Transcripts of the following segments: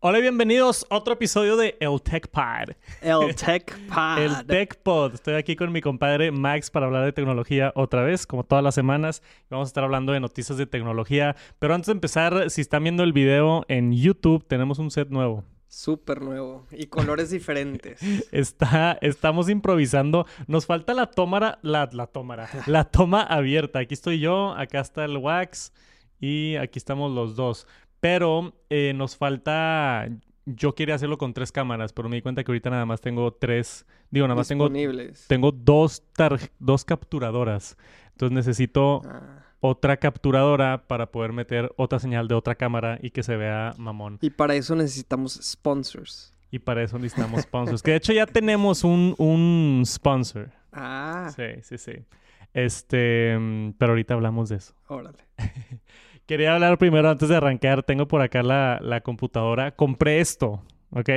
Hola y bienvenidos a otro episodio de El Tech Pod. El Tech Pod. El Tech Pod. Estoy aquí con mi compadre Max para hablar de tecnología otra vez, como todas las semanas. Vamos a estar hablando de noticias de tecnología. Pero antes de empezar, si están viendo el video en YouTube, tenemos un set nuevo. Súper nuevo y colores diferentes. Está, estamos improvisando. Nos falta la tómara, la, la tómara, la toma abierta. Aquí estoy yo, acá está el Wax y aquí estamos los dos. Pero eh, nos falta. Yo quería hacerlo con tres cámaras, pero me di cuenta que ahorita nada más tengo tres. Digo, nada más tengo, tengo dos, tar- dos capturadoras. Entonces necesito Ah. otra capturadora para poder meter otra señal de otra cámara y que se vea mamón. Y para eso necesitamos sponsors. Y para eso necesitamos sponsors. que de hecho ya tenemos un, un sponsor. Ah, Sí, sí, sí. Este, mm, pero ahorita hablamos de eso. órale. Quería hablar primero antes de arrancar. Tengo por acá la, la computadora. Compré esto, ¿ok?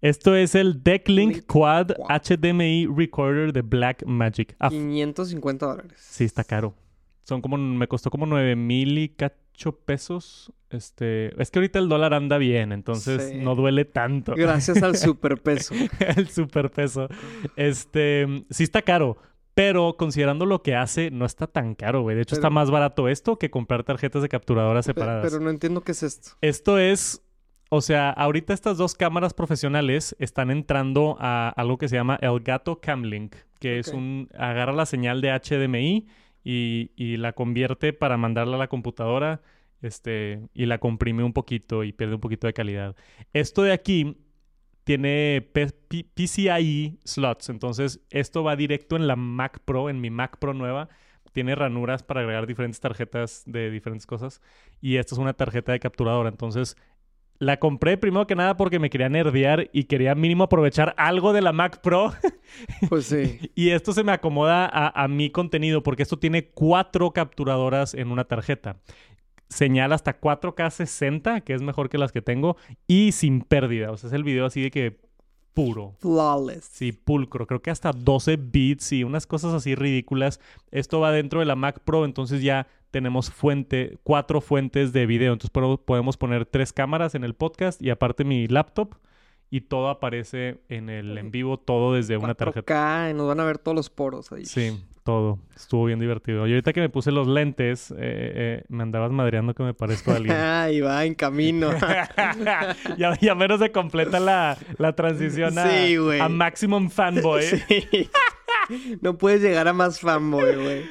Esto es el Decklink Link Quad Quad. HDMI Recorder de Blackmagic. Ah, 550 dólares. sí, está caro. Son como, me costó como 9 mil y cacho pesos. Este, es que ahorita el dólar anda bien, entonces Sí. no duele tanto. Gracias al superpeso. el superpeso. Este, sí está caro, pero considerando lo que hace, no está tan caro, güey. De hecho, está más barato esto que comprar tarjetas de capturadoras separadas. Pero no entiendo qué es esto. Esto es, o sea, ahorita estas dos cámaras profesionales están entrando a algo que se llama el Gato Camlink, que es un, agarra la señal de HDMI y, y la convierte para mandarla a la computadora, este, y la comprime un poquito y pierde un poquito de calidad. Esto de aquí tiene P- P- PCIe slots, entonces esto va directo en la Mac Pro, en mi Mac Pro nueva. Tiene ranuras para agregar diferentes tarjetas de diferentes cosas. Y esta es una tarjeta de capturadora. Entonces, la compré primero que nada porque me quería nerdear y quería mínimo aprovechar algo de la Mac Pro. Pues sí. y esto se me acomoda a, a mi contenido porque esto tiene cuatro capturadoras en una tarjeta. Señal hasta 4K 60, que es mejor que las que tengo, y sin pérdida. O sea, es el video así de que puro. Flawless. Sí, pulcro. Creo que hasta 12 bits y unas cosas así ridículas. Esto va dentro de la Mac Pro, entonces ya tenemos fuente, cuatro fuentes de video. Entonces po- podemos poner tres cámaras en el podcast y aparte mi laptop y todo aparece en el en vivo, todo desde una tarjeta. 4K, y nos van a ver todos los poros ahí. Sí, todo. Estuvo bien divertido. Y ahorita que me puse los lentes, eh, eh, me andabas madreando que me parezco a alguien. Ahí va, en camino. ya, ya menos se completa la, la transición a, Sí, a Maximum Fanboy. Sí. No puedes llegar a más fanboy, güey.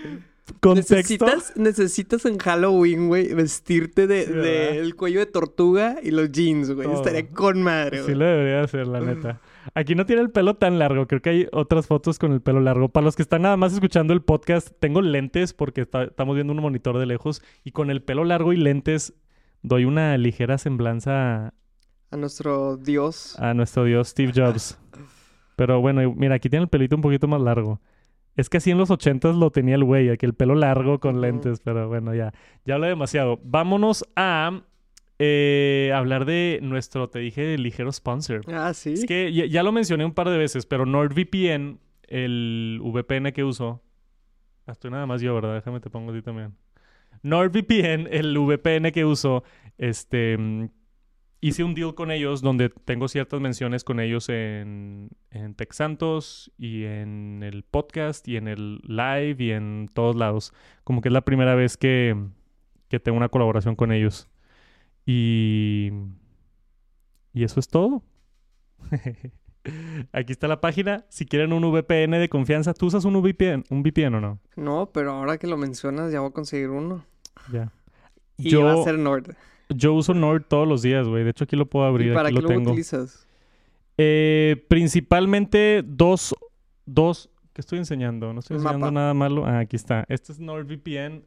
Contexto. Necesitas, necesitas en Halloween, güey, vestirte de, Sí, de el cuello de tortuga y los jeans, güey. Estaría con madre, Sí güey. lo debería hacer, la neta. Aquí no tiene el pelo tan largo. Creo que hay otras fotos con el pelo largo. Para los que están nada más escuchando el podcast, tengo lentes porque está- estamos viendo un monitor de lejos. Y con el pelo largo y lentes doy una ligera semblanza A nuestro dios. a nuestro dios Steve Jobs. Pero bueno, mira, aquí tiene el pelito un poquito más largo. Es que así en los ochentas lo tenía el güey, aquí el pelo largo con lentes, pero bueno, ya, ya hablé demasiado. Vámonos a eh, hablar de nuestro, te dije, ligero sponsor. Ah, sí. Es que ya, ya lo mencioné un par de veces, pero NordVPN, el VPN que uso. Ah, Estoy nada más yo, ¿verdad? Déjame te pongo a ti también. NordVPN, el VPN que uso, este. Hice un deal con ellos donde tengo ciertas menciones con ellos en, en Tech Santos y en el podcast y en el live y en todos lados. Como que es la primera vez que, que tengo una colaboración con ellos. Y. Y eso es todo. Aquí está la página. Si quieren un VPN de confianza, ¿tú usas un VPN, un VPN o no? No, pero ahora que lo mencionas ya voy a conseguir uno. Ya. Y Yo- va a ser Nord. Yo uso Nord todos los días, güey. De hecho, aquí lo puedo abrir. ¿Y para aquí qué lo tengo. utilizas? Eh, principalmente dos, dos. ¿Qué estoy enseñando? No estoy enseñando mapa. nada malo. Ah, aquí está. Este es NordVPN.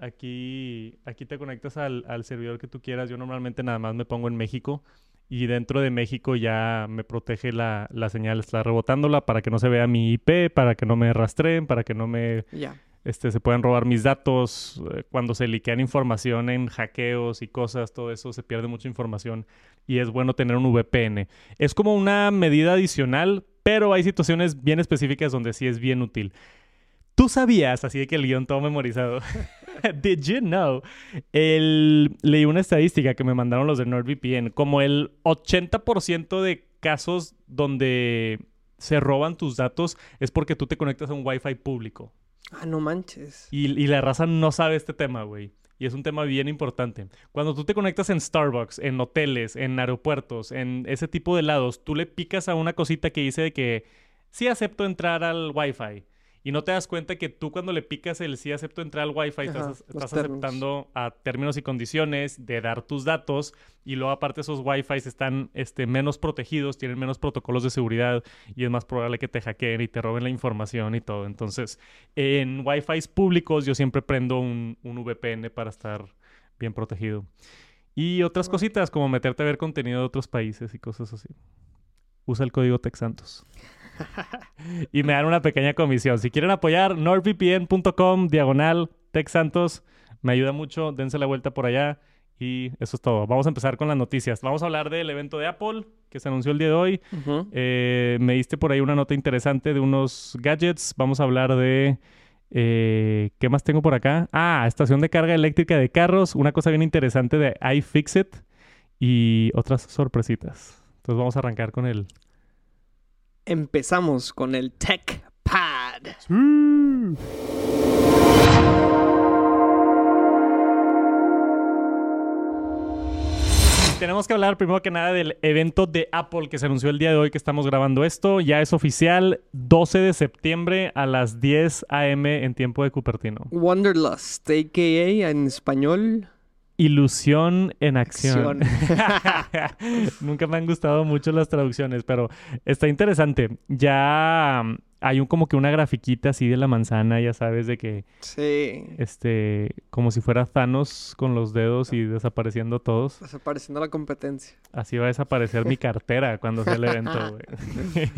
Aquí, aquí te conectas al, al servidor que tú quieras. Yo normalmente nada más me pongo en México. Y dentro de México ya me protege la, la señal. Está rebotándola para que no se vea mi IP, para que no me rastreen, para que no me Ya. este, se pueden robar mis datos, eh, cuando se liquean información en hackeos y cosas, todo eso se pierde mucha información y es bueno tener un VPN. Es como una medida adicional, pero hay situaciones bien específicas donde sí es bien útil. Tú sabías, así de que el guion todo memorizado, Did you know? El, leí una estadística que me mandaron los de NordVPN. Como el 80% de casos donde se roban tus datos es porque tú te conectas a un Wi-Fi público. Ah, no manches. Y, y la raza no sabe este tema, güey. Y es un tema bien importante. Cuando tú te conectas en Starbucks, en hoteles, en aeropuertos, en ese tipo de lados, tú le picas a una cosita que dice de que sí acepto entrar al Wi-Fi. Y no te das cuenta que tú cuando le picas el sí acepto entrar al Wi-Fi, Ajá, estás, aceptando a términos y condiciones de dar tus datos. Y luego aparte esos Wi-Fi están este, menos protegidos, tienen menos protocolos de seguridad y es más probable que te hackeen y te roben la información y todo. Entonces, en Wi-Fi públicos yo siempre prendo un, un VPN para estar bien protegido. Y otras cositas como meterte a ver contenido de otros países y cosas así. Usa el código TechSantos. y me dan una pequeña comisión. Si quieren apoyar, nordvpn.com, diagonal, TechSantos. Me ayuda mucho, dense la vuelta por allá. Y eso es todo. Vamos a empezar con las noticias. Vamos a hablar del evento de Apple que se anunció el día de hoy. Eh, me diste por ahí una nota interesante de unos gadgets. Vamos a hablar de... eh, ¿Qué más tengo por acá? Ah, estación de carga eléctrica de carros. Una cosa bien interesante de iFixit. Y otras sorpresitas. Entonces vamos a arrancar con el... Empezamos con el Tech Pad. Tenemos que hablar primero que nada del evento de Apple que se anunció el día de hoy que estamos grabando esto. Ya es oficial, 12 de septiembre a las 10 a.m. en tiempo de Cupertino. Wanderlust, a.k.a. en español. Ilusión en acción. Acción. Nunca me han gustado mucho las traducciones, pero está interesante. Ya hay un como que una grafiquita así de la manzana, ya sabes, de que Sí. este, como si fuera Thanos con los dedos y desapareciendo todos. Desapareciendo la competencia. Así va a desaparecer mi cartera cuando sea el evento, güey.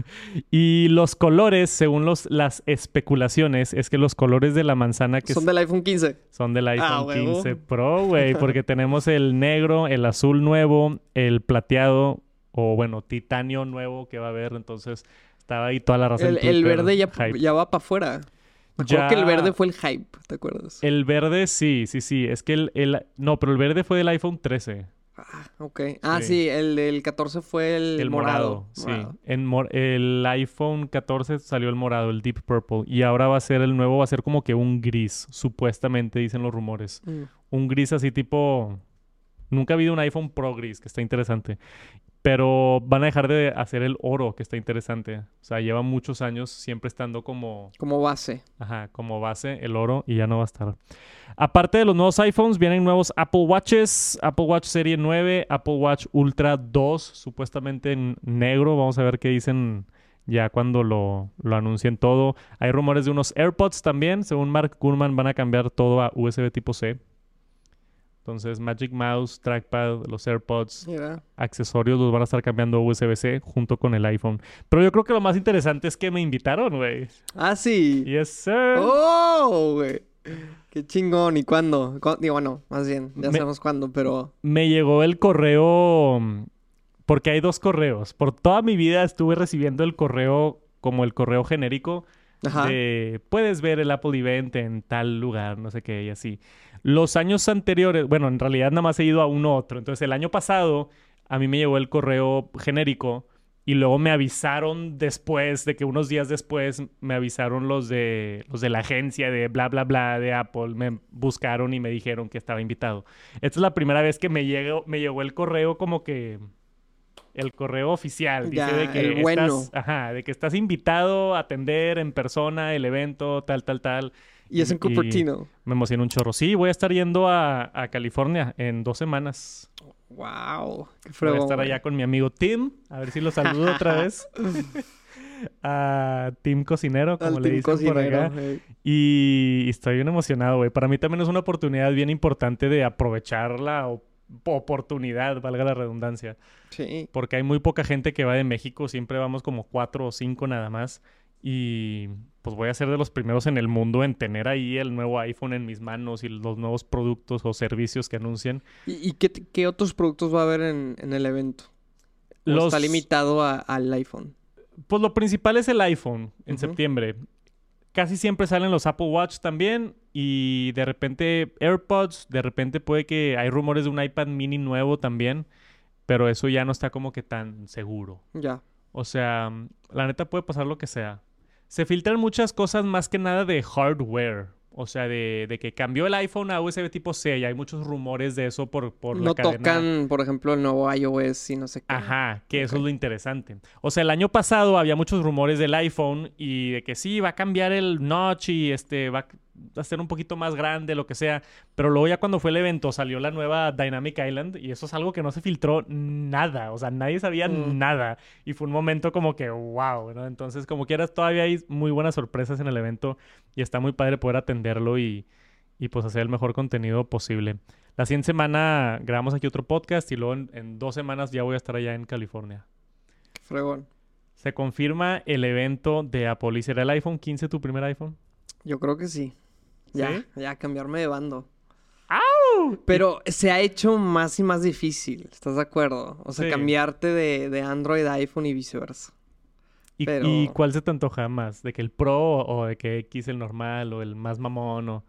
y los colores, según los, las especulaciones, es que los colores de la manzana que Son del iPhone 15. son del iPhone Ah, huevo. 15 Pro, güey, porque tenemos el negro, el azul nuevo, el plateado o bueno, titanio nuevo que va a haber, entonces estaba ahí toda la El, el verde ya, ya va para afuera. Me Ya- que el verde fue el hype, ¿te acuerdas? El verde sí, sí, sí, es que el, el no, pero el verde fue del iPhone 13. Ah, ok. Ah, Sí. sí, el del 14 fue el, El morado, sí. Morado. En mor- el iPhone 14 salió el morado, el Deep Purple. Y ahora va a ser el nuevo, va a ser como que un gris, supuestamente dicen los rumores. Mm. Un gris así tipo... Nunca ha habido un iPhone Pro gris, que está interesante. Pero van a dejar de hacer el oro, que está interesante. O sea, lleva muchos años siempre estando como... Como base. Ajá, como base el oro y ya no va a estar. Aparte de los nuevos iPhones, vienen nuevos Apple Watches, Apple Watch Serie 9, Apple Watch Ultra 2, supuestamente en negro. Vamos a ver qué dicen ya cuando lo, lo anuncien todo. Hay rumores de unos AirPods también. Según Mark Gurman, van a cambiar todo a USB tipo C. Entonces, Magic Mouse, Trackpad, los AirPods, Mira. accesorios los van a estar cambiando a USB-C junto con el iPhone. Pero yo creo que lo más interesante es que me invitaron, güey. Ah, sí. Yes, sir. ¡Oh, güey! Qué chingón. ¿Y cuándo? Cu- Digo, bueno, más bien, ya Me- sabemos cuándo, pero... me llegó el correo porque hay dos correos. Por toda mi vida estuve recibiendo el correo como el correo genérico Ajá. de puedes ver el Apple Event en tal lugar, no sé qué y así. Los años anteriores, bueno, en realidad nada más he ido a uno otro. Entonces el año pasado a mí me llegó el correo genérico y luego me avisaron después de que unos días después me avisaron los de los de la agencia de bla bla bla de Apple, me buscaron y me dijeron que estaba invitado. Esta es la primera vez que me llegó me llegó el correo como que el correo oficial dice Ya, de que el bueno. estás, ajá, de que estás invitado a atender en persona el evento tal tal tal. Y es en Cupertino. Me emociona un chorro. Sí, voy a estar yendo a, a California en dos semanas. ¡Wow! ¡Qué Voy fregón! a estar allá con mi amigo Tim. A ver si lo saludo otra vez. a Tim Cocinero, como Al le dicen por cocinero. acá. eh. Y estoy bien emocionado, güey. Para mí también es una oportunidad bien importante de aprovechar la o- oportunidad, valga la redundancia. Sí. Porque hay muy poca gente que va de México. Siempre vamos como cuatro o cinco nada más. Y pues voy a ser de los primeros en el mundo en tener ahí el nuevo iPhone en mis manos y los nuevos productos o servicios que anuncian. ¿Y, y qué, otros productos va a haber en, en el evento? ¿O Los, está limitado a- al iPhone? Pues lo principal es el iPhone en septiembre. Casi siempre salen los Apple Watch también. y de repente AirPods, de repente puede que hay rumores de un iPad mini nuevo también, pero eso ya no está como que tan seguro. Ya. O sea, la neta puede pasar lo que sea. Se filtran muchas cosas más que nada de hardware. O sea, de, de que cambió el iPhone a USB tipo C y hay muchos rumores de eso por, por la No cadena. tocan, por ejemplo, el nuevo iOS y no sé qué. Ajá, que eso es lo interesante. O sea, el año pasado había muchos rumores del iPhone y de que sí, va a cambiar el notch y este va a ser un poquito más grande, lo que sea. Pero luego ya cuando fue el evento salió la nueva Dynamic Island y eso es algo que no se filtró nada. O sea, nadie sabía Mm. nada. Y fue un momento como que wow, ¿no? Entonces, como quieras, todavía hay muy buenas sorpresas en el evento y está muy padre poder atenderlo y, y pues hacer el mejor contenido posible. La siguiente semana grabamos aquí otro podcast y luego en, en dos semanas ya voy a estar allá en California. Qué Fregón. Se confirma el evento de Apple. ¿Y será el iPhone 15 tu primer iPhone? Yo creo que sí. Ya, ¿Sí? ya, cambiarme de bando. Pero se ha hecho más y más difícil, ¿estás de acuerdo? O sea, Sí. cambiarte de, de Android a iPhone y viceversa. ¿Y, Pero- y cuál se te antoja más? ¿De que el Pro o de que X el normal o el más mamón o...?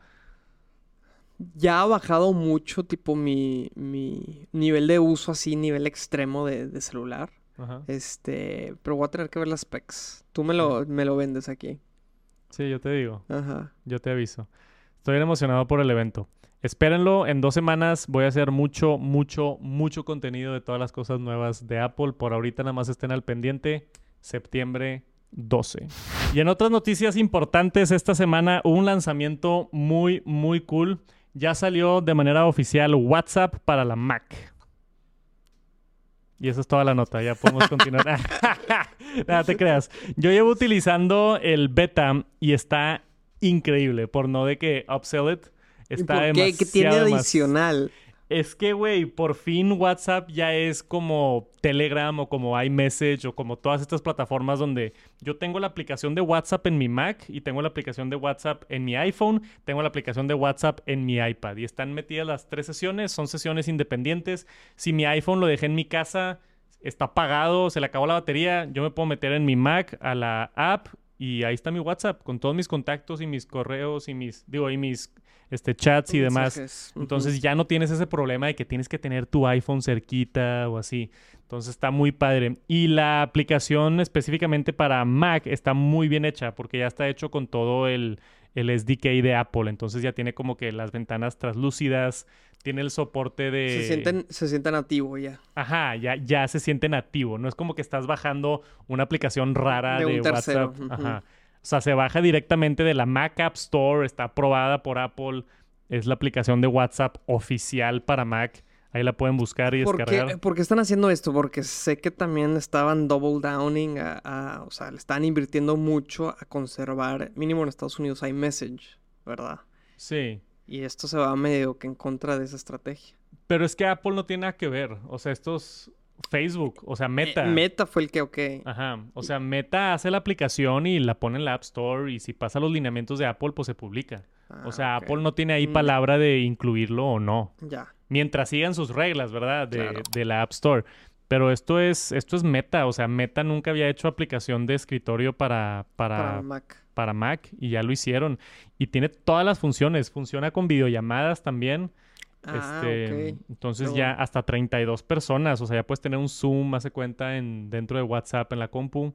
Ya ha bajado mucho, tipo, mi, mi nivel de uso así, nivel extremo de, de celular. Ajá. Este, pero voy a tener que ver las specs. Tú me lo, me lo vendes aquí. Sí, yo te digo. Ajá. Yo te aviso. Estoy emocionado por el evento. Espérenlo, en dos semanas voy a hacer mucho, mucho, mucho contenido de todas las cosas nuevas de Apple. Por ahorita nada más estén al pendiente. Septiembre 12. Y en otras noticias importantes, esta semana hubo un lanzamiento muy, muy cool. Ya salió de manera oficial WhatsApp para la Mac. Y esa es toda la nota, ya podemos continuar. Nada te creas. Yo llevo utilizando el beta y está increíble. Por no de que upsell it. ¿Y Está por qué? ¿Qué tiene adicional? es que, güey, por fin WhatsApp ya es como Telegram o como iMessage o como todas estas plataformas donde yo tengo la aplicación de WhatsApp en mi Mac y tengo la aplicación de WhatsApp en mi iPhone, tengo la aplicación de WhatsApp en mi iPad y están metidas las tres sesiones, son sesiones independientes. Si mi iPhone lo dejé en mi casa, está apagado, se le acabó la batería, yo me puedo meter en mi Mac a la app y ahí está mi WhatsApp con todos mis contactos y mis correos y mis, digo, y mis este, chats y demás. Entonces ya no tienes ese problema de que tienes que tener tu iPhone cerquita o así. Entonces está muy padre. Y la aplicación específicamente para Mac está muy bien hecha porque ya está hecho con todo el, el SDK de Apple. Entonces ya tiene como que las ventanas translúcidas, tiene el soporte de... Se sienten, se siente nativo ya. Ajá, ya, ya se siente nativo. No es como que estás bajando una aplicación rara De de, un tercero, WhatsApp. Ajá. O sea, se baja directamente de la Mac App Store, está aprobada por Apple. Es la aplicación de WhatsApp oficial para Mac. Ahí la pueden buscar y ¿Por descargar. qué, por qué están haciendo esto? Porque sé que también estaban double downing a, a- o sea, le están invirtiendo mucho a conservar, mínimo en Estados Unidos, iMessage, ¿verdad? Sí. Y esto se va medio que en contra de esa estrategia. Pero es que Apple no tiene nada que ver. O sea, esto es Facebook. O sea, Meta. Eh, Meta fue el que, ok. Ajá. O sea, Meta hace la aplicación y la pone en la App Store. Y si pasa los lineamientos de Apple, pues se publica. Ah, O sea, ok. Apple no tiene ahí Mm. palabra de incluirlo o no. Ya. mientras sigan sus reglas, ¿verdad? De, Claro. de la App Store. Pero esto es, esto es Meta, o sea, Meta nunca había hecho aplicación de escritorio para, para, Para para, Mac. Mac y ya lo hicieron. Y tiene todas las funciones, funciona con videollamadas también. Ah, este. Entonces ya hasta 32 personas, o sea, ya puedes tener un Zoom, hace cuenta, en, dentro de WhatsApp en la compu.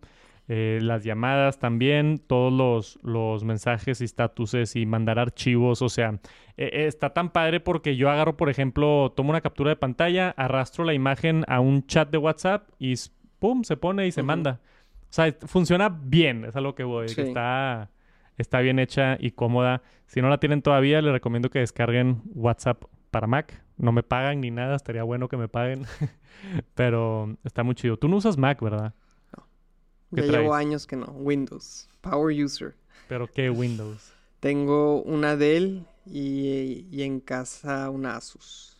Eh, las llamadas también, todos los, los mensajes y estatuses y mandar archivos, o sea, eh, eh, está tan padre porque yo agarro, por ejemplo, tomo una captura de pantalla, arrastro la imagen a un chat de WhatsApp y pum, se pone y se manda. O sea, funciona bien, es a lo que voy, que está, está bien hecha y cómoda. Si no la tienen todavía, les recomiendo que descarguen WhatsApp para Mac. No me pagan ni nada, estaría bueno que me paguen. Pero está muy chido. Tú no usas Mac, ¿verdad? ¿Qué Ya llevo años que no. Windows. Power user. Pero ¿qué Windows? Tengo una Dell y, y en casa una Asus.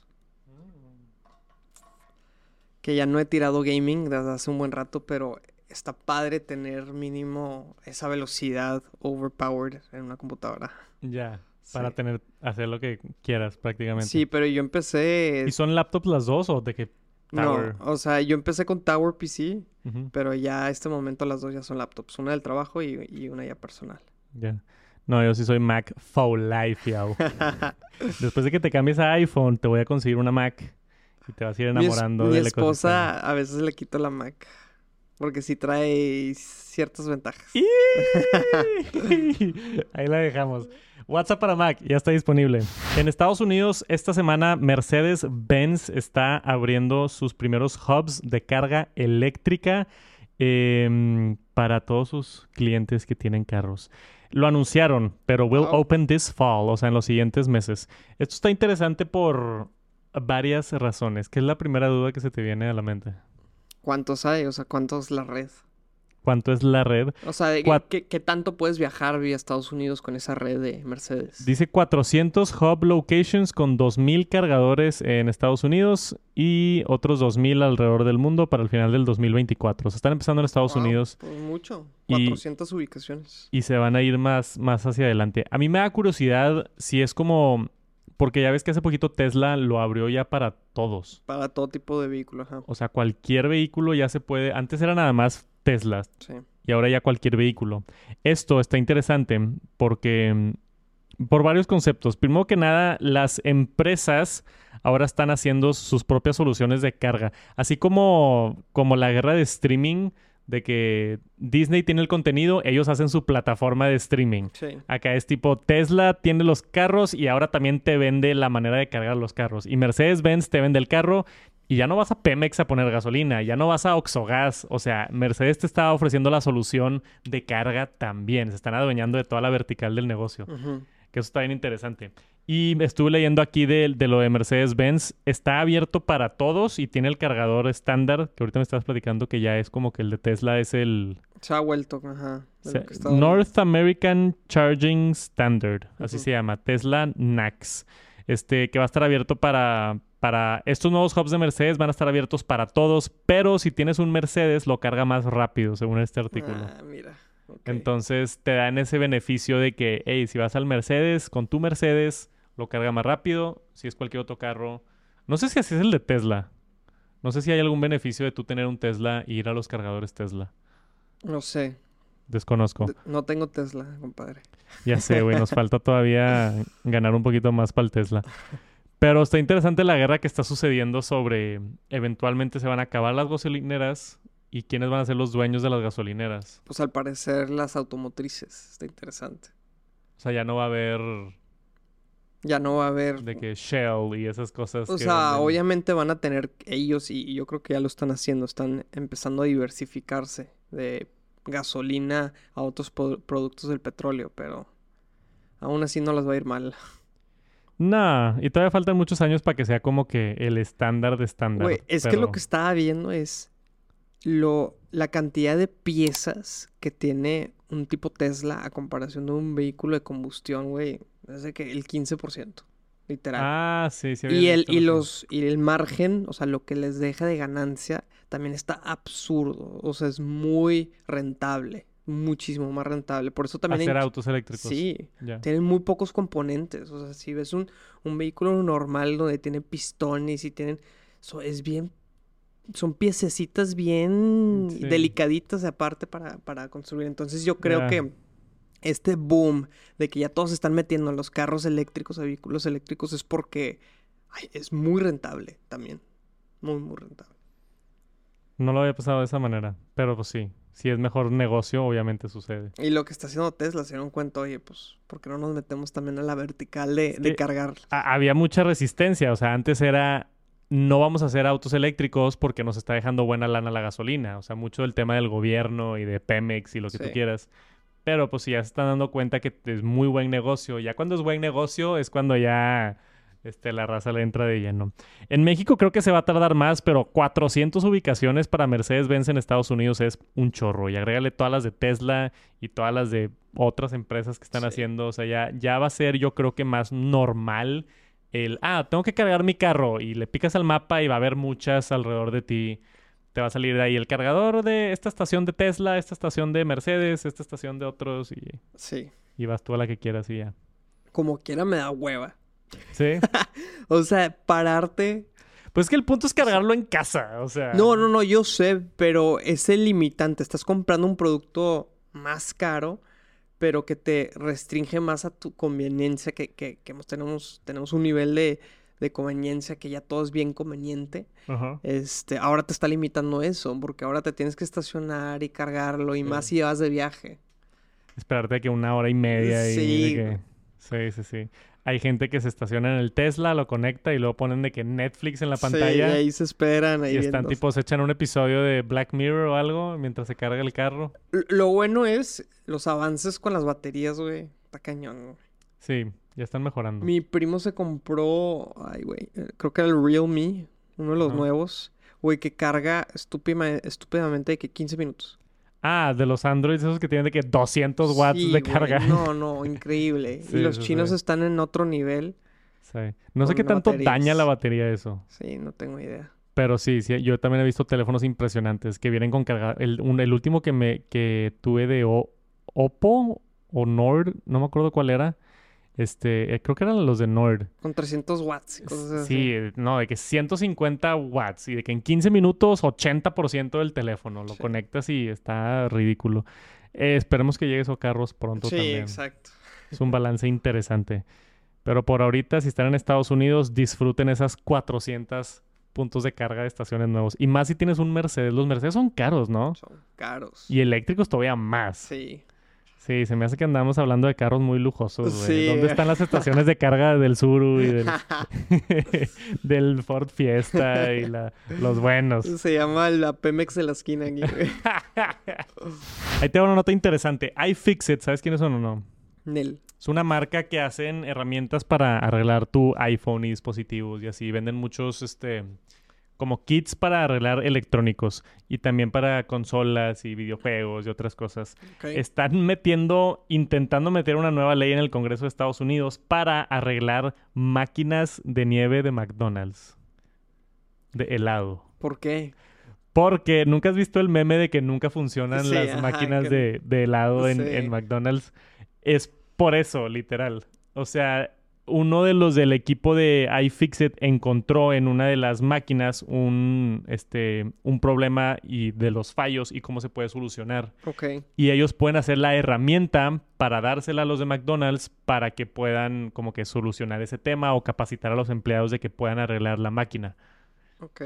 Que ya no he tirado gaming desde hace un buen rato, pero está padre tener mínimo esa velocidad overpowered en una computadora. Ya, para Sí. tener, hacer lo que quieras prácticamente. Sí, pero yo empecé... ¿Y son laptops las dos o de qué? Tower? No, o sea, yo empecé con Tower PC, pero ya a este momento las dos ya son laptops. Una del trabajo y, y una ya personal. ya. No, yo sí soy Mac for life, yao. Después de que te cambies a iPhone, te voy a conseguir una Mac y te vas a ir Mi es- enamorando mi del esposa a veces le quito la Mac. Porque sí trae ciertas ventajas. Ahí la dejamos. WhatsApp para Mac ya está disponible. En Estados Unidos, esta semana Mercedes-Benz está abriendo sus primeros hubs de carga eléctrica em, para todos sus clientes que tienen carros. Lo anunciaron, pero will Wow. open this fall, o sea, en los siguientes meses. Esto está interesante por varias razones. ¿Qué es la primera duda que se te viene a la mente? ¿Cuántos hay? O sea, ¿cuántos es la red? ¿Cuánto es la red? O sea, ¿de Cuat- ¿qué, qué tanto puedes viajar vía Estados Unidos con esa red de Mercedes? Dice 400 hub locations con 2.000 cargadores en Estados Unidos y otros 2.000 alrededor del mundo para el final del 2024. Se están empezando en Estados Wow, Unidos Pues mucho. Y- 400 ubicaciones. y se van a ir más, más hacia adelante. A mí me da curiosidad si es como... Porque ya ves que hace poquito Tesla lo abrió ya para todos. Para todo tipo de vehículo, ajá. O sea, cualquier vehículo ya se puede... Antes era nada más Tesla Sí. y ahora ya cualquier vehículo. Esto está interesante porque por varios conceptos. Primero que nada, las empresas ahora están haciendo sus propias soluciones de carga, así como como la guerra de streaming de que Disney tiene el contenido, ellos hacen su plataforma de streaming. Sí. Acá es tipo Tesla tiene los carros y ahora también te vende la manera de cargar los carros. Y Mercedes-Benz te vende el carro y ya no vas a Pemex a poner gasolina, ya no vas a Oxogas. O sea, Mercedes te está ofreciendo la solución de carga también. Se están adueñando de toda la vertical del negocio. Que eso está bien interesante. Y estuve leyendo aquí de, de lo de Mercedes-Benz. Está abierto para todos y tiene el cargador estándar, que ahorita me estabas platicando que ya es como que el de Tesla es el, Se ha vuelto, ajá. se- North American Charging Standard, así se llama, Tesla NACS. Este, que va a estar abierto para, para estos nuevos hubs de Mercedes, van a estar abiertos para todos, pero si tienes un Mercedes lo carga más rápido, según este artículo. Ah, mira. Entonces te dan ese beneficio de que, hey, si vas al Mercedes, con tu Mercedes, lo carga más rápido. Si es cualquier otro carro. No sé si así es el de Tesla. No sé si hay algún beneficio de tú tener un Tesla y ir a los cargadores Tesla. No sé. Desconozco. De- No tengo Tesla, compadre. Ya sé, güey, nos falta todavía ganar un poquito más para el Tesla. Pero está interesante la guerra que está sucediendo sobre eventualmente se van a acabar las gasolineras y quiénes van a ser los dueños de las gasolineras. Pues al parecer las automotrices. Está interesante. O sea, ya no va a haber Ya no va a haber... de que Shell y esas cosas. O que sea, venden. obviamente van a tener ellos y yo creo que ya lo están haciendo, están empezando a diversificarse de gasolina a otros productos del petróleo, pero aún así no les va a ir mal. Nah, y todavía faltan muchos años para que sea como que el estándar de estándar. Güey, es que lo que estaba viendo es lo la cantidad de piezas que tiene un tipo Tesla a comparación de un vehículo de combustión, güey, es de que el 15%, literal. Ah, sí, sí. Y el, y los, y el margen, o sea, lo que les deja de ganancia, también está absurdo. O sea, es muy rentable. Muchísimo más rentable. Por eso también. Hacer en- autos eléctricos. Sí. Ya. Tienen muy pocos componentes. O sea, si ves un, un vehículo normal donde tiene pistones y tienen. Eso es bien. Son piececitas bien Sí. delicaditas aparte para, para construir. Entonces yo creo que este boom de que ya todos se están metiendo en los carros eléctricos, a vehículos eléctricos, es porque ay, es muy rentable también. Muy, muy rentable. No lo había pasado de esa manera. Pero pues sí. Si es mejor negocio, obviamente sucede. Y lo que está haciendo Tesla, se dieron cuenta, oye, pues, ¿por qué no nos metemos también a la vertical de, de cargar? Ha- había mucha resistencia. O sea, antes era. No vamos a hacer autos eléctricos porque nos está dejando buena lana la gasolina. O sea, mucho del tema del gobierno y de Pemex y lo que tú quieras. Pero pues si ya se están dando cuenta que es muy buen negocio. Ya cuando es buen negocio es cuando ya este, la raza le entra de lleno. En México creo que se va a tardar más, pero 400 ubicaciones para Mercedes-Benz en Estados Unidos es un chorro. Y agrégale todas las de Tesla y todas las de otras empresas que están Sí. haciendo. O sea, ya, ya va a ser yo creo que más normal el, ah, tengo que cargar mi carro y le picas al mapa y va a haber muchas alrededor de ti. Te va a salir de ahí el cargador de esta estación de Tesla, esta estación de Mercedes, esta estación de otros y, Sí. y vas tú a la que quieras y ya. Como quiera me da hueva. ¿Sí? O sea, pararte. Pues es que el punto es cargarlo en casa, o sea. No, no, no, yo sé, pero es el limitante. Estás comprando un producto más caro, pero que te restringe más a tu conveniencia, que, que, que tenemos, tenemos un nivel de, de conveniencia que ya todo es bien conveniente. Ajá. Este, ahora te está limitando eso, porque ahora te tienes que estacionar y cargarlo, y Sí. más si vas de viaje. Esperarte que una hora y media que... Sí, sí, sí. Hay gente que se estaciona en el Tesla, lo conecta y luego ponen de que Netflix en la Sí, pantalla. ahí se esperan, ahí y están viendo. tipo, se echan un episodio de Black Mirror o algo mientras se carga el carro. Lo bueno es los avances con las baterías, güey. Está cañón, güey. Sí, ya están mejorando. Mi primo se compró, ay, güey, eh, creo que era el Realme, uno de los nuevos, güey, que carga estúpidamente de que 15 minutos. Ah, de los Androids esos que tienen de que 200 watts Sí, de güey, carga. No, no, increíble. Sí, y los chinos sí. están en otro nivel. Sí. No sé qué tanto baterías. daña la batería eso. Sí, no tengo idea. Pero sí, sí, yo también he visto teléfonos impresionantes que vienen con carga. El, un- el último que me que tuve de O- Oppo o Nord, no me acuerdo cuál era. Este, eh, creo que eran los de Nord. Con 300 watts y cosas así. Sí, no, de que 150 watts y de que en 15 minutos 80% del teléfono lo Sí. conectas y está ridículo. Eh, esperemos que llegue eso a carros pronto Sí, también. exacto. Es un balance interesante. Pero por ahorita, si están en Estados Unidos, disfruten esas 400 puntos de carga de estaciones nuevos. Y más si tienes un Mercedes. Los Mercedes son caros, ¿no? Son caros. Y eléctricos todavía más. Sí. Sí, se me hace que andamos hablando de carros muy lujosos, güey. Sí. ¿Dónde están las estaciones de carga del Suru y del, del Ford Fiesta y la- los buenos? Se llama la Pemex de la esquina aquí, güey. Ahí te va una nota interesante. iFixit, ¿sabes quiénes son o no? Nel. Es una marca que hacen herramientas para arreglar tu iPhone y dispositivos y así. Venden muchos, este, como kits para arreglar electrónicos y también para consolas y videojuegos y otras cosas. Están metiendo, intentando meter una nueva ley en el Congreso de Estados Unidos para arreglar máquinas de nieve de McDonald's. De helado. ¿Por qué? Porque nunca has visto el meme de que nunca funcionan Sí, las ajá, máquinas que- de, de helado en, Sí. en McDonald's. Es por eso, literal. O sea, uno de los del equipo de iFixit encontró en una de las máquinas un, este, un problema y de los fallos y cómo se puede solucionar. Ok. Y ellos pueden hacer la herramienta para dársela a los de McDonald's para que puedan como que solucionar ese tema o capacitar a los empleados de que puedan arreglar la máquina. Ok.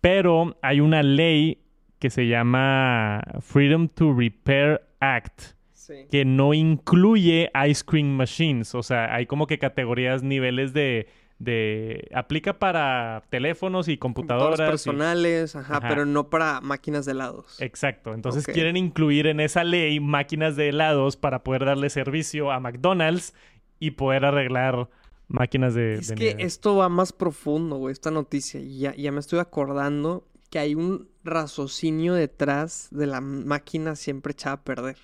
Pero hay una ley que se llama Freedom to Repair Act Sí. que no incluye ice cream machines. O sea, hay como que categorías, niveles de... de aplica para teléfonos y computadoras. Y- personales, ajá, Ajá. pero no para máquinas de helados. Exacto. Entonces quieren incluir en esa ley máquinas de helados para poder darle servicio a McDonald's y poder arreglar máquinas de, Es de que nieve. esto va más profundo, güey, esta noticia. Y ya, ya me estoy acordando que hay un raciocinio detrás de la máquina siempre echada a perder.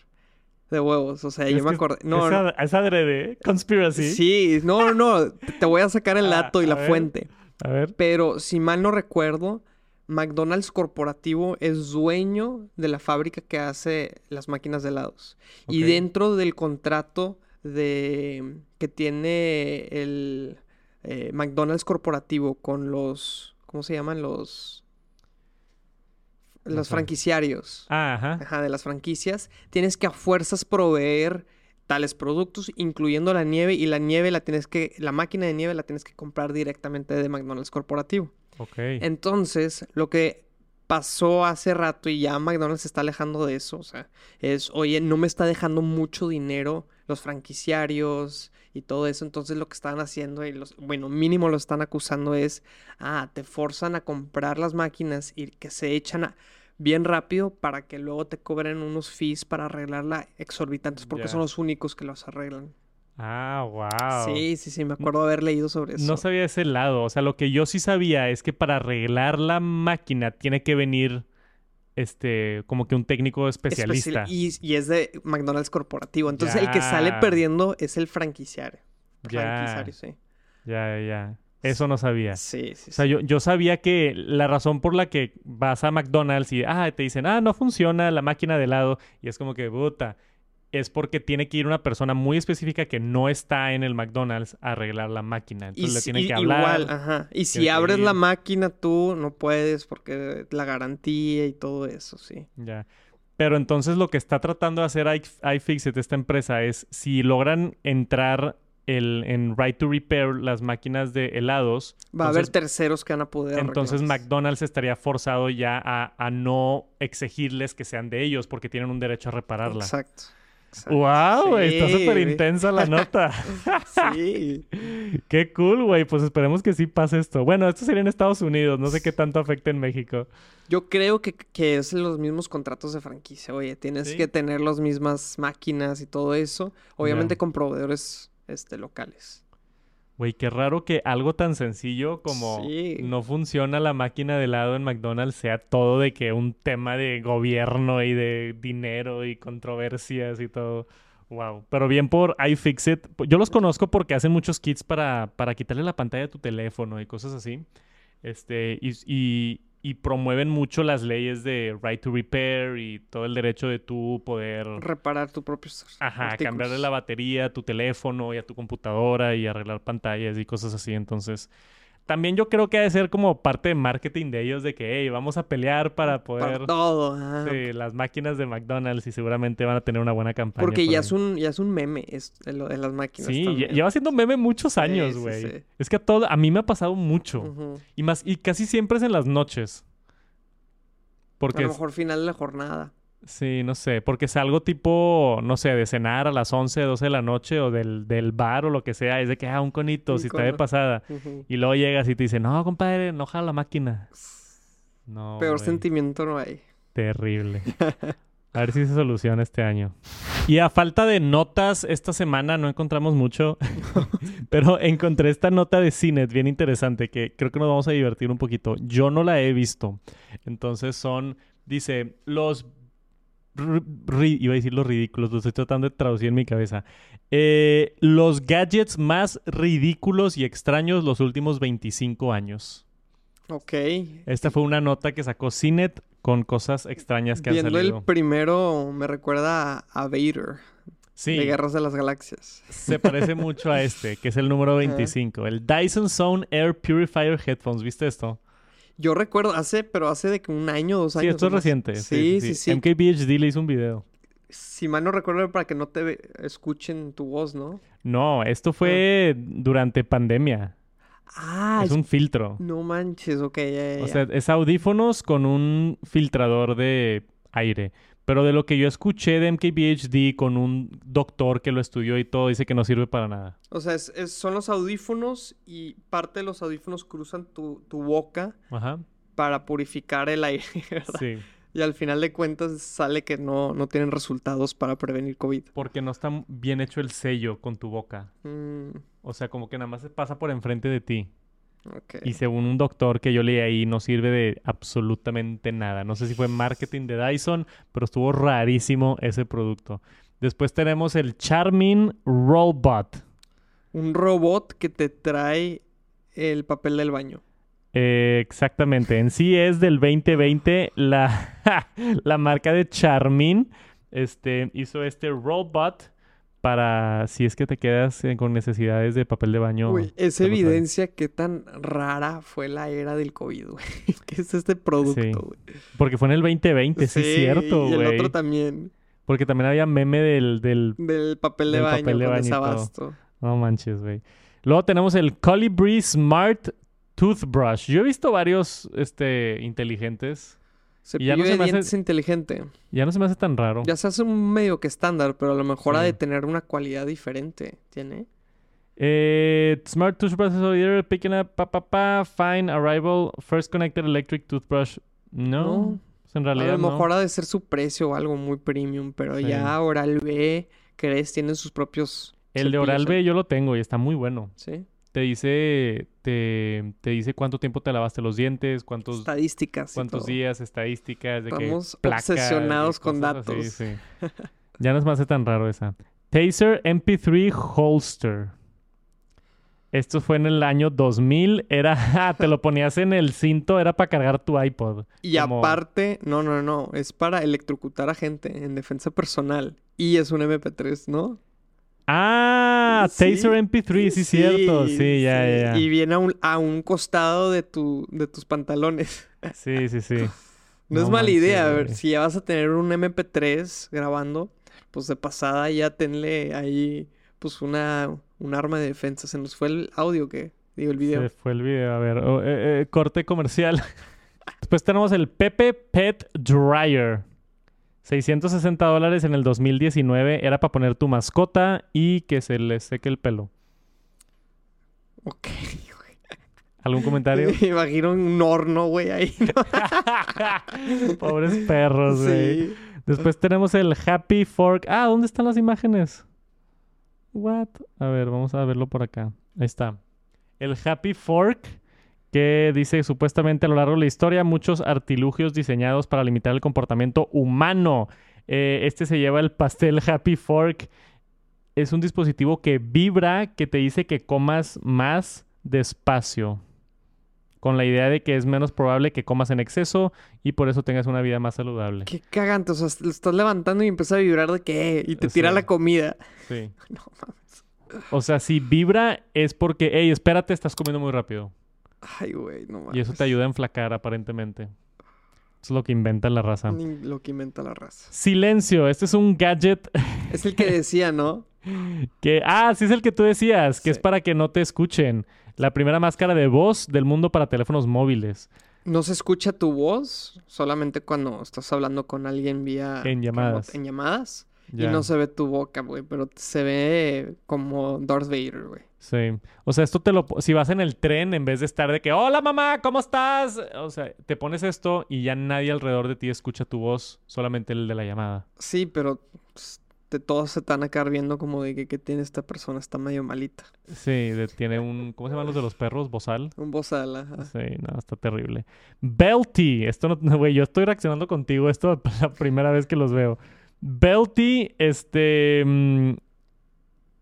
De huevos, o sea, Es yo me acordé. No, es, no. es adrede, ¿eh? Conspiracy. Sí, no, no, no. Te voy a sacar el Ah, dato y la ver. fuente. A ver. Pero si mal no recuerdo, McDonald's Corporativo es dueño de la fábrica que hace las máquinas de helados. Y dentro del contrato de que tiene el eh, McDonald's Corporativo con los, ¿cómo se llaman? Los los franquiciarios. Ah, ajá. Ajá, de las franquicias, tienes que a fuerzas proveer tales productos, incluyendo la nieve, y la nieve la tienes que, la máquina de nieve la tienes que comprar directamente de McDonald's Corporativo. Ok. Entonces, lo que pasó hace rato y ya McDonald's se está alejando de eso, o sea, es, oye, no me está dejando mucho dinero los franquiciarios y todo eso, entonces lo que están haciendo y los, bueno, mínimo lo están acusando es, ah, te forzan a comprar las máquinas y que se echan a- bien rápido para que luego te cobren unos fees para arreglarla exorbitantes porque son los únicos que los arreglan. Ah, wow. Sí, sí, sí, me acuerdo haber leído sobre eso. No sabía ese lado. O sea, lo que yo sí sabía es que para arreglar la máquina tiene que venir este como que un técnico especialista. Especial- Y, y es de McDonald's corporativo. Entonces el que sale Ya. perdiendo es el franquiciario. Ya. Franquiciario, sí. Ya, ya. Eso no sabía. Sí, sí, O sea, sí. yo, yo sabía que la razón por la que vas a McDonald's y ah, te dicen, ah, no funciona la máquina de helado, y es como que, puta, es porque tiene que ir una persona muy específica que no está en el McDonald's a arreglar la máquina. Y Entonces le si- tienen y- que hablar. Igual, ajá. Y si abres la máquina tú, no puedes porque la garantía y todo eso, sí. Ya. Pero entonces lo que está tratando de hacer iFixit, esta empresa, es si logran entrar el, en Right to Repair las máquinas de helados, Va a haber terceros que van a poder. entonces. McDonald's estaría forzado ya a, a no exigirles que sean de ellos porque tienen un derecho a repararla. Exacto. Exacto. ¡Wow! güey, está súper intensa la nota. Sí. Qué cool, güey. Pues esperemos que sí pase esto. Bueno, esto sería en Estados Unidos. No sé qué tanto afecta en México. Yo creo que, que es los mismos contratos de franquicia. Oye, tienes Sí. que tener las mismas máquinas y todo eso. Obviamente con proveedores este, locales. Güey, qué raro que algo tan sencillo como Sí. no funciona la máquina de helado en McDonald's sea todo de que un tema de gobierno y de dinero y controversias y todo. Wow. Pero bien por iFixit. Yo los conozco porque hacen muchos kits para, para quitarle la pantalla a tu teléfono y cosas así. Este, y, y- y promueven mucho las leyes de right to repair y todo el derecho de tú poder Reparar tu propio Ajá, artículos. cambiarle la batería a tu teléfono y a tu computadora y arreglar pantallas y cosas así. Entonces, también yo creo que ha de ser como parte de marketing de ellos de que, hey, vamos a pelear para poder... Para todo. ah. Sí, las máquinas de McDonald's y seguramente van a tener una buena campaña. Porque por ya ahí. es un, ya es un meme es, de lo de las máquinas. Sí, también. lleva siendo meme muchos años, sí, güey. sí. Es que a todo, a mí me ha pasado mucho. Y más, y casi siempre es en las noches. A Porque lo es- mejor final de la jornada. Sí, no sé, porque es algo tipo, no sé, de cenar a las 11, 12 de la noche o del, del bar o lo que sea, es de que, ah, un conito, Un si está de cono. pasada. Y luego llegas y te dicen, no, compadre, enoja la máquina. No, Peor sentimiento no hay. terrible. A ver si se soluciona este año. Y a falta de notas, esta semana no encontramos mucho, pero encontré esta nota de Cinet bien interesante que creo que nos vamos a divertir un poquito. Yo no la he visto. Entonces son, dice, los... iba a decir los ridículos, lo estoy tratando de traducir en mi cabeza. Eh, los gadgets más ridículos y extraños los últimos 25 años. Ok. Esta fue una nota que sacó Cinet con cosas extrañas que han Viendo salido. el primero me recuerda a, a Vader Sí, de Guerras de las Galaxias. se parece mucho a este, que es el número 25. El Dyson Zone Air Purifier Headphones. ¿Viste esto? Yo recuerdo hace, pero hace de que un año, dos años. Sí, esto es reciente. Sí, sí, sí. MKBHD le hizo un video. Si mal no recuerdo, para que no te escuchen tu voz, ¿no? No, esto fue durante pandemia. Ah, es un filtro. no manches, ok, ya, ya, O sea, es audífonos con un filtrador de aire. Pero de lo que yo escuché de MKBHD con un doctor que lo estudió y todo, dice que no sirve para nada. O sea, es- es- son los audífonos y parte de los audífonos cruzan tu, tu boca Ajá. para purificar el aire, ¿verdad? Sí. Y al final de cuentas sale que no, no tienen resultados para prevenir COVID. Porque no está bien hecho el sello con tu boca. Mm, O sea, como que nada más pasa por enfrente de ti. Y según un doctor que yo leí ahí, no sirve de absolutamente nada. No sé si fue marketing de Dyson, pero estuvo rarísimo ese producto. Después tenemos el Charmin Rollbot. Un robot que te trae el papel del baño. Eh, exactamente. En sí es del 2020. La, la marca de Charmin este, hizo este Rollbot para si es que te quedas eh, con necesidades de papel de baño. Güey, es evidencia qué tan rara fue la era del COVID, güey. ¿Qué es este Sí. producto, güey? Porque fue en el 2020, sí, es cierto, Y el güey. otro también. Porque también había meme del, del... Del papel de Del baño papel de con baño y desabasto. No manches, güey. Luego tenemos el Colibri Smart Toothbrush. Yo he visto varios este, inteligentes. Cepillo no se de hace- dientes inteligente. Ya no se me hace tan raro. Ya se hace un medio que estándar, pero a lo mejor ha de tener una cualidad diferente. ¿Tiene? Eh, smart Toothbrush is picking up, pa, pa, pa, fine, arrival, first connected electric toothbrush. No, No. pues en A realidad lo no. mejor ha de ser su precio o algo muy premium, pero Sí. ya Oral B, crees, tienen sus propios. El de Oral ¿eh? B yo lo tengo y está muy bueno. Sí. Te dice, te, te dice cuánto tiempo te lavaste los dientes, cuántos, Estadísticas. cuántos días, estadísticas, de que Estamos placas y obsesionados con así, datos. sí. Ya no me hace tan raro esa. Taser MP3 Holster. Esto fue en el año 2000. Era, ah, te lo ponías en el cinto, era para cargar tu iPod. Y Como- aparte, no, no, no, es para electrocutar a gente en defensa personal. Y es un MP3, ¿no? Ah, Sí, Taser MP3, sí, cierto. Sí, ya, sí. ya, Y viene a un, a un costado de, tu, de tus pantalones. Sí, sí, sí. No, No es mala manches, idea. A ver, si ya vas a tener un MP3 grabando, pues de pasada ya tenle ahí, pues una, un arma de defensa. Se nos fue el audio que, digo, el video. Se fue el video. A ver, oh, eh, eh, corte comercial. Después tenemos el Pepe Pet Dryer. 660 dólares en el 2019. Era para poner tu mascota y que se le seque el pelo. Ok. ¿Algún comentario? Me imagino un horno, güey, ahí. Pobres perros, güey. Sí. Después tenemos el Happy Fork. Ah, ¿dónde están las imágenes? What? A ver, vamos a verlo por acá. Ahí está. El Happy Fork, que dice supuestamente a lo largo de la historia muchos artilugios diseñados para limitar el comportamiento humano. Eh, este se lleva el pastel Happy Fork. Es un dispositivo que vibra, que te dice que comas más despacio. Con la idea de que es menos probable que comas en exceso y por eso tengas una vida más saludable. Qué cagante. O sea, lo estás levantando y empieza a vibrar de que, y te tira Sí. la comida. Sí. No mames. O sea, si vibra es porque, hey, espérate, estás comiendo muy rápido. Ay, güey, no mames. Y eso te ayuda a enflacar, aparentemente. Eso es lo que inventa la raza. Lo que inventa la raza. Silencio. Este es un gadget Es el que decía, ¿no? que... Ah, sí es el que tú decías, que es para que no te escuchen. La primera máscara de voz del mundo para teléfonos móviles. No se escucha tu voz solamente cuando estás hablando con alguien vía... En llamadas. En llamadas. Y no se ve tu boca, güey, pero se ve como Darth Vader, güey. Sí. O sea, esto te lo... Si vas en el tren, en vez de estar de que, hola mamá, ¿cómo estás? O sea, te pones esto y ya nadie alrededor de ti escucha tu voz, solamente el de la llamada. Sí, pero pues, de todos se te van a quedar viendo como de que, que tiene esta persona, está medio malita. Sí, de- tiene un... ¿Cómo se llaman los de los perros? ¿Bozal? Un bozal, ajá. Sí, no, está terrible. Belty. Esto no... no, Güey, yo estoy reaccionando contigo. Esto es la primera vez que los veo. Belty, este... mm,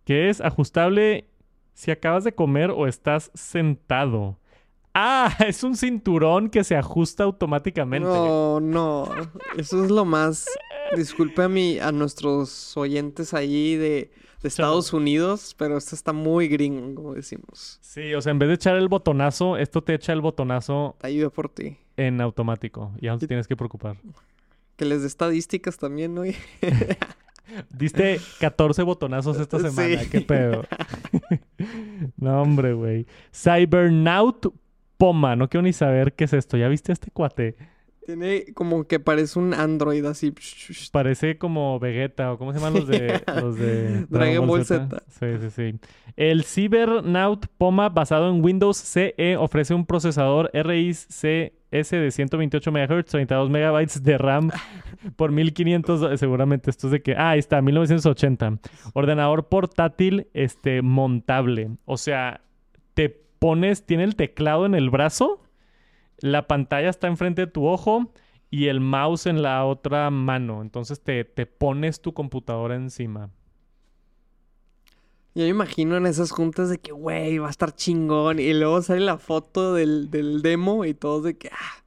¿Qué es? Ajustable si acabas de comer o estás sentado. Ah, es un cinturón que se ajusta automáticamente. No, no. Eso es lo más. Disculpe a mi, a nuestros oyentes ahí de, de Estados Unidos, pero esto está muy gringo, como decimos. Sí, o sea, en vez de echar el botonazo, esto te echa el botonazo Te ayuda por ti. en automático. Ya no te tienes que preocupar. Que les dé estadísticas también, ¿no? Diste 14 botonazos esta Sí. semana. ¿Qué pedo? no, hombre, güey. Cybernaut Poma. No quiero ni saber qué es esto. ¿Ya viste a este cuate? Tiene como que parece un Android así. Parece como Vegeta o ¿cómo se llaman los de, los de Dragon Ball Z? Sí, sí, sí. El Cybernaut Poma basado en Windows CE ofrece un procesador RICS de 128 MHz, 32 MB de RAM por 1500, do- seguramente esto es de que, ah, ahí está, 1980. Ordenador portátil este montable. O sea, te pones, tiene el teclado en el brazo, la pantalla está enfrente de tu ojo y el mouse en la otra mano. Entonces te, te pones tu computadora encima. Yo me imagino en esas juntas de que, güey, va a estar chingón. Y luego sale la foto del, del demo y todos de que, ah,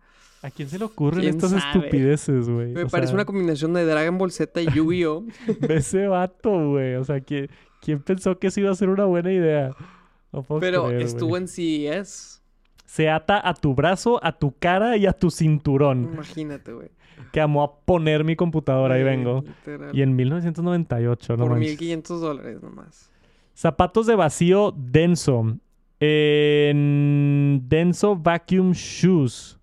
¿A quién se le ocurren ¿Quién estas sabe? estupideces, güey? me O parece sea, una combinación de Dragon Ball Z y Yu-Gi-Oh! ve ese vato, güey. O sea, ¿quién, quién pensó que eso iba a ser una buena idea? No puedo Pero creer, estuvo en CES. Se ata a tu brazo, a tu cara y a tu cinturón. Imagínate, güey. Que amo a poner mi computadora, ahí vengo. literal. Y en 1998, no Por manches. 1500 dólares nomás. Zapatos de vacío denso. En denso vacuum shoes.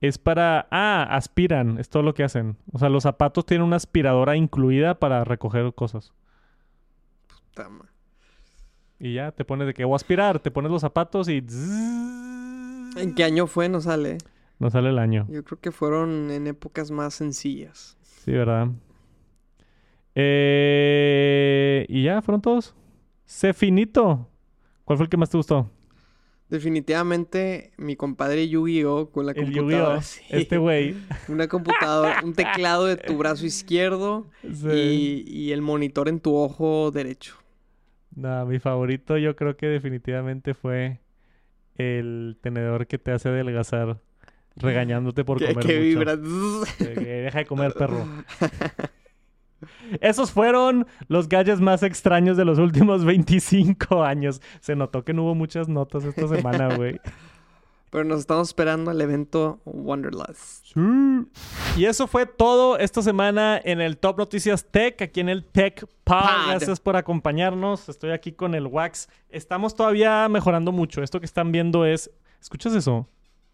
Es para... Ah, aspiran. Es todo lo que hacen. O sea, los zapatos tienen una aspiradora incluida para recoger cosas. Puta ma- Y ya te pones de que voy a aspirar. Te pones los zapatos y... ¿En qué año fue? No sale. No sale el año. Yo creo que fueron en épocas más sencillas. Sí, ¿verdad? Eh, y ya, fueron todos. Se finito. ¿Cuál fue el que más te gustó? Definitivamente mi compadre Yu-Gi-Oh! con la El computadora. Yu-Gi-Oh! sí. Este güey. Una computadora, un teclado de tu brazo izquierdo Sí. y, y el monitor en tu ojo derecho. No, mi favorito yo creo que definitivamente fue el tenedor que te hace adelgazar regañándote por que comer que mucho. vibra. Deja de comer, perro. Esos fueron los gadgets más extraños de los últimos 25 años. Se notó que no hubo muchas notas esta semana, güey. Pero nos estamos esperando al evento Wanderlust. Y eso fue todo esta semana en el Top Noticias Tech, aquí en el Tech Pod. Pod. Gracias por acompañarnos. Estoy aquí con el Wax. Estamos todavía mejorando mucho. Esto que están viendo es. ¿Escuchas eso?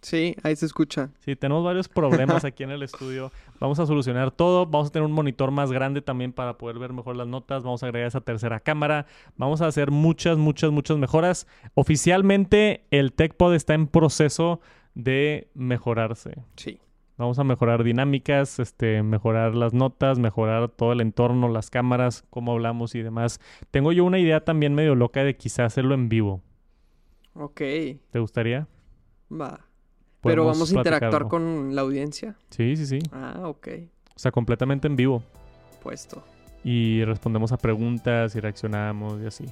Sí, ahí se escucha. Sí, tenemos varios problemas aquí en el estudio. Vamos a solucionar todo. Vamos a tener un monitor más grande también para poder ver mejor las notas. Vamos a agregar esa tercera cámara. Vamos a hacer muchas, muchas, muchas mejoras. Oficialmente, el TechPod está en proceso de mejorarse. Sí. Vamos a mejorar dinámicas, este, mejorar las notas, mejorar todo el entorno, las cámaras, cómo hablamos y demás. Tengo yo una idea también medio loca de quizá hacerlo en vivo. Ok. ¿Te gustaría? Va. Pero vamos a interactuar con la audiencia. Sí, sí, sí. Ah, ok. O sea, completamente en vivo. Puesto. y respondemos a preguntas y reaccionamos y así.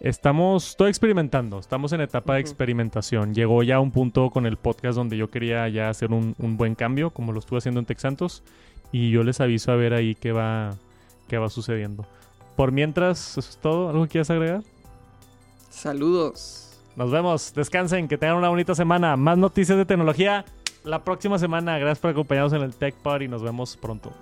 Estamos, estoy experimentando, estamos en etapa de experimentación. Llegó ya un punto con el podcast donde yo quería ya hacer un, un buen cambio, como lo estuve haciendo en Texantos, y yo les aviso a ver ahí qué va, qué va sucediendo. Por mientras, eso es todo. ¿Algo que quieras agregar? Saludos. Nos vemos, descansen, que tengan una bonita semana. Más noticias de tecnología la próxima semana. Gracias por acompañarnos en el Tech Pod y nos vemos pronto.